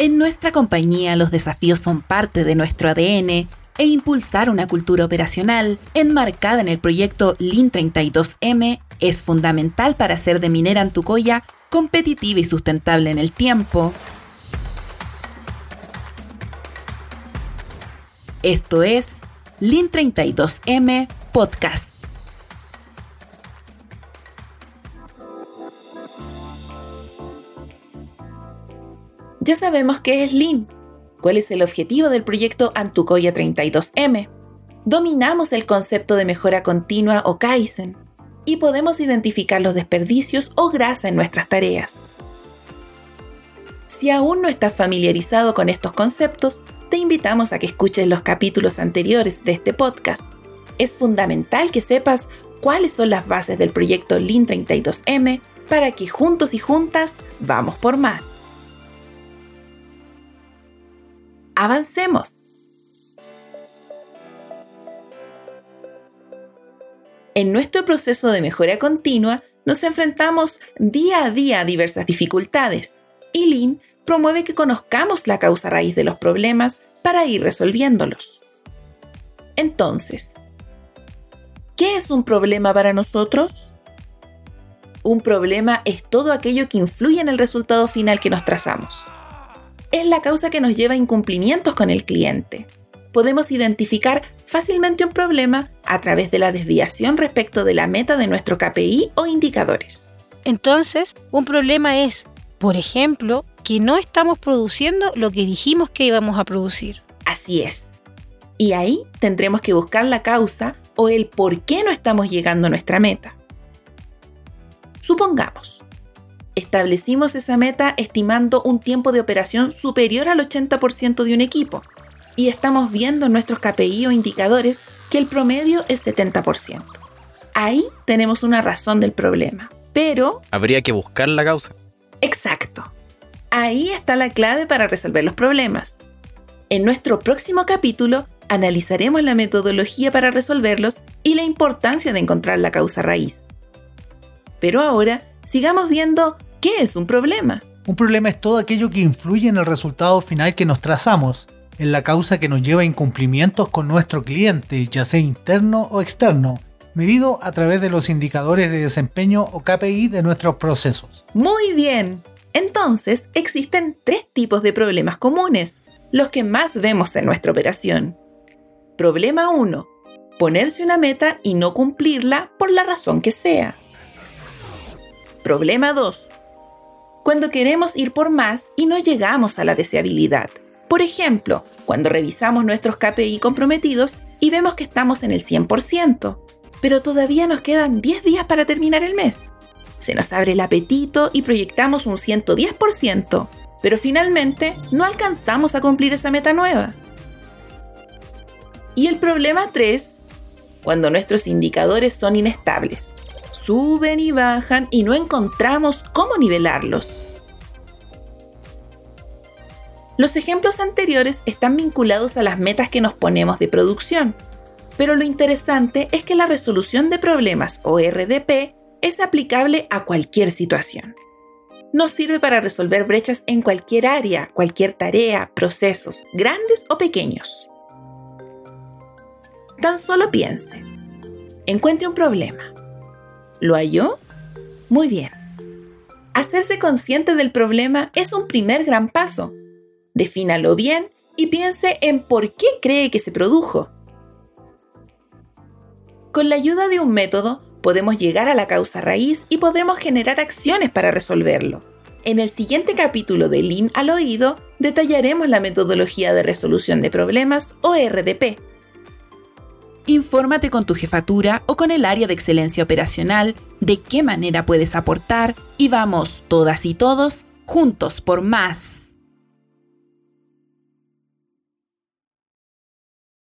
En nuestra compañía los desafíos son parte de nuestro ADN e impulsar una cultura operacional enmarcada en el proyecto Lean 32M es fundamental para hacer de Minera Antucoya competitiva y sustentable en el tiempo. Esto es Lean 32M Podcast. Ya sabemos qué es Lean, cuál es el objetivo del proyecto Antucoya 32M. Dominamos el concepto de mejora continua o Kaizen y podemos identificar los desperdicios o grasa en nuestras tareas. Si aún no estás familiarizado con estos conceptos, te invitamos a que escuches los capítulos anteriores de este podcast. Es fundamental que sepas cuáles son las bases del proyecto Lean 32M para que juntos y juntas vamos por más. Avancemos. En nuestro proceso de mejora continua, nos enfrentamos día a día a diversas dificultades y Lean promueve que conozcamos la causa raíz de los problemas para ir resolviéndolos. Entonces, ¿qué es un problema para nosotros? Un problema es todo aquello que influye en el resultado final que nos trazamos es la causa que nos lleva a incumplimientos con el cliente. Podemos identificar fácilmente un problema a través de la desviación respecto de la meta de nuestro KPI o indicadores. Entonces, un problema es, por ejemplo, que no estamos produciendo lo que dijimos que íbamos a producir. Así es. Y ahí tendremos que buscar la causa o el por qué no estamos llegando a nuestra meta. Supongamos, Establecimos esa meta estimando un tiempo de operación superior al 80% de un equipo y estamos viendo en nuestros KPI o indicadores que el promedio es 70%. Ahí tenemos una razón del problema, pero... Habría que buscar la causa. Exacto. Ahí está la clave para resolver los problemas. En nuestro próximo capítulo analizaremos la metodología para resolverlos y la importancia de encontrar la causa raíz. Pero ahora sigamos viendo qué es un problema. Un problema es todo aquello que influye en el resultado final que nos trazamos, en la causa que nos lleva a incumplimientos con nuestro cliente, ya sea interno o externo, medido a través de los indicadores de desempeño o KPI de nuestros procesos. Muy bien. Entonces, existen tres tipos de problemas comunes, los que más vemos en nuestra operación. Problema 1. Ponerse una meta y no cumplirla por la razón que sea. Problema 2. Cuando queremos ir por más y no llegamos a la deseabilidad. Por ejemplo, cuando revisamos nuestros KPI comprometidos y vemos que estamos en el 100%, pero todavía nos quedan 10 días para terminar el mes. Se nos abre el apetito y proyectamos un 110%, pero finalmente no alcanzamos a cumplir esa meta nueva. Y el problema 3, cuando nuestros indicadores son inestables suben y bajan y no encontramos cómo nivelarlos. Los ejemplos anteriores están vinculados a las metas que nos ponemos de producción, pero lo interesante es que la resolución de problemas o RDP es aplicable a cualquier situación. Nos sirve para resolver brechas en cualquier área, cualquier tarea, procesos, grandes o pequeños. Tan solo piense. Encuentre un problema. ¿Lo halló? Muy bien. Hacerse consciente del problema es un primer gran paso. Defínalo bien y piense en por qué cree que se produjo. Con la ayuda de un método podemos llegar a la causa raíz y podremos generar acciones para resolverlo. En el siguiente capítulo de Lean al oído detallaremos la metodología de resolución de problemas o RDP Infórmate con tu jefatura o con el área de excelencia operacional de qué manera puedes aportar y vamos todas y todos juntos por más.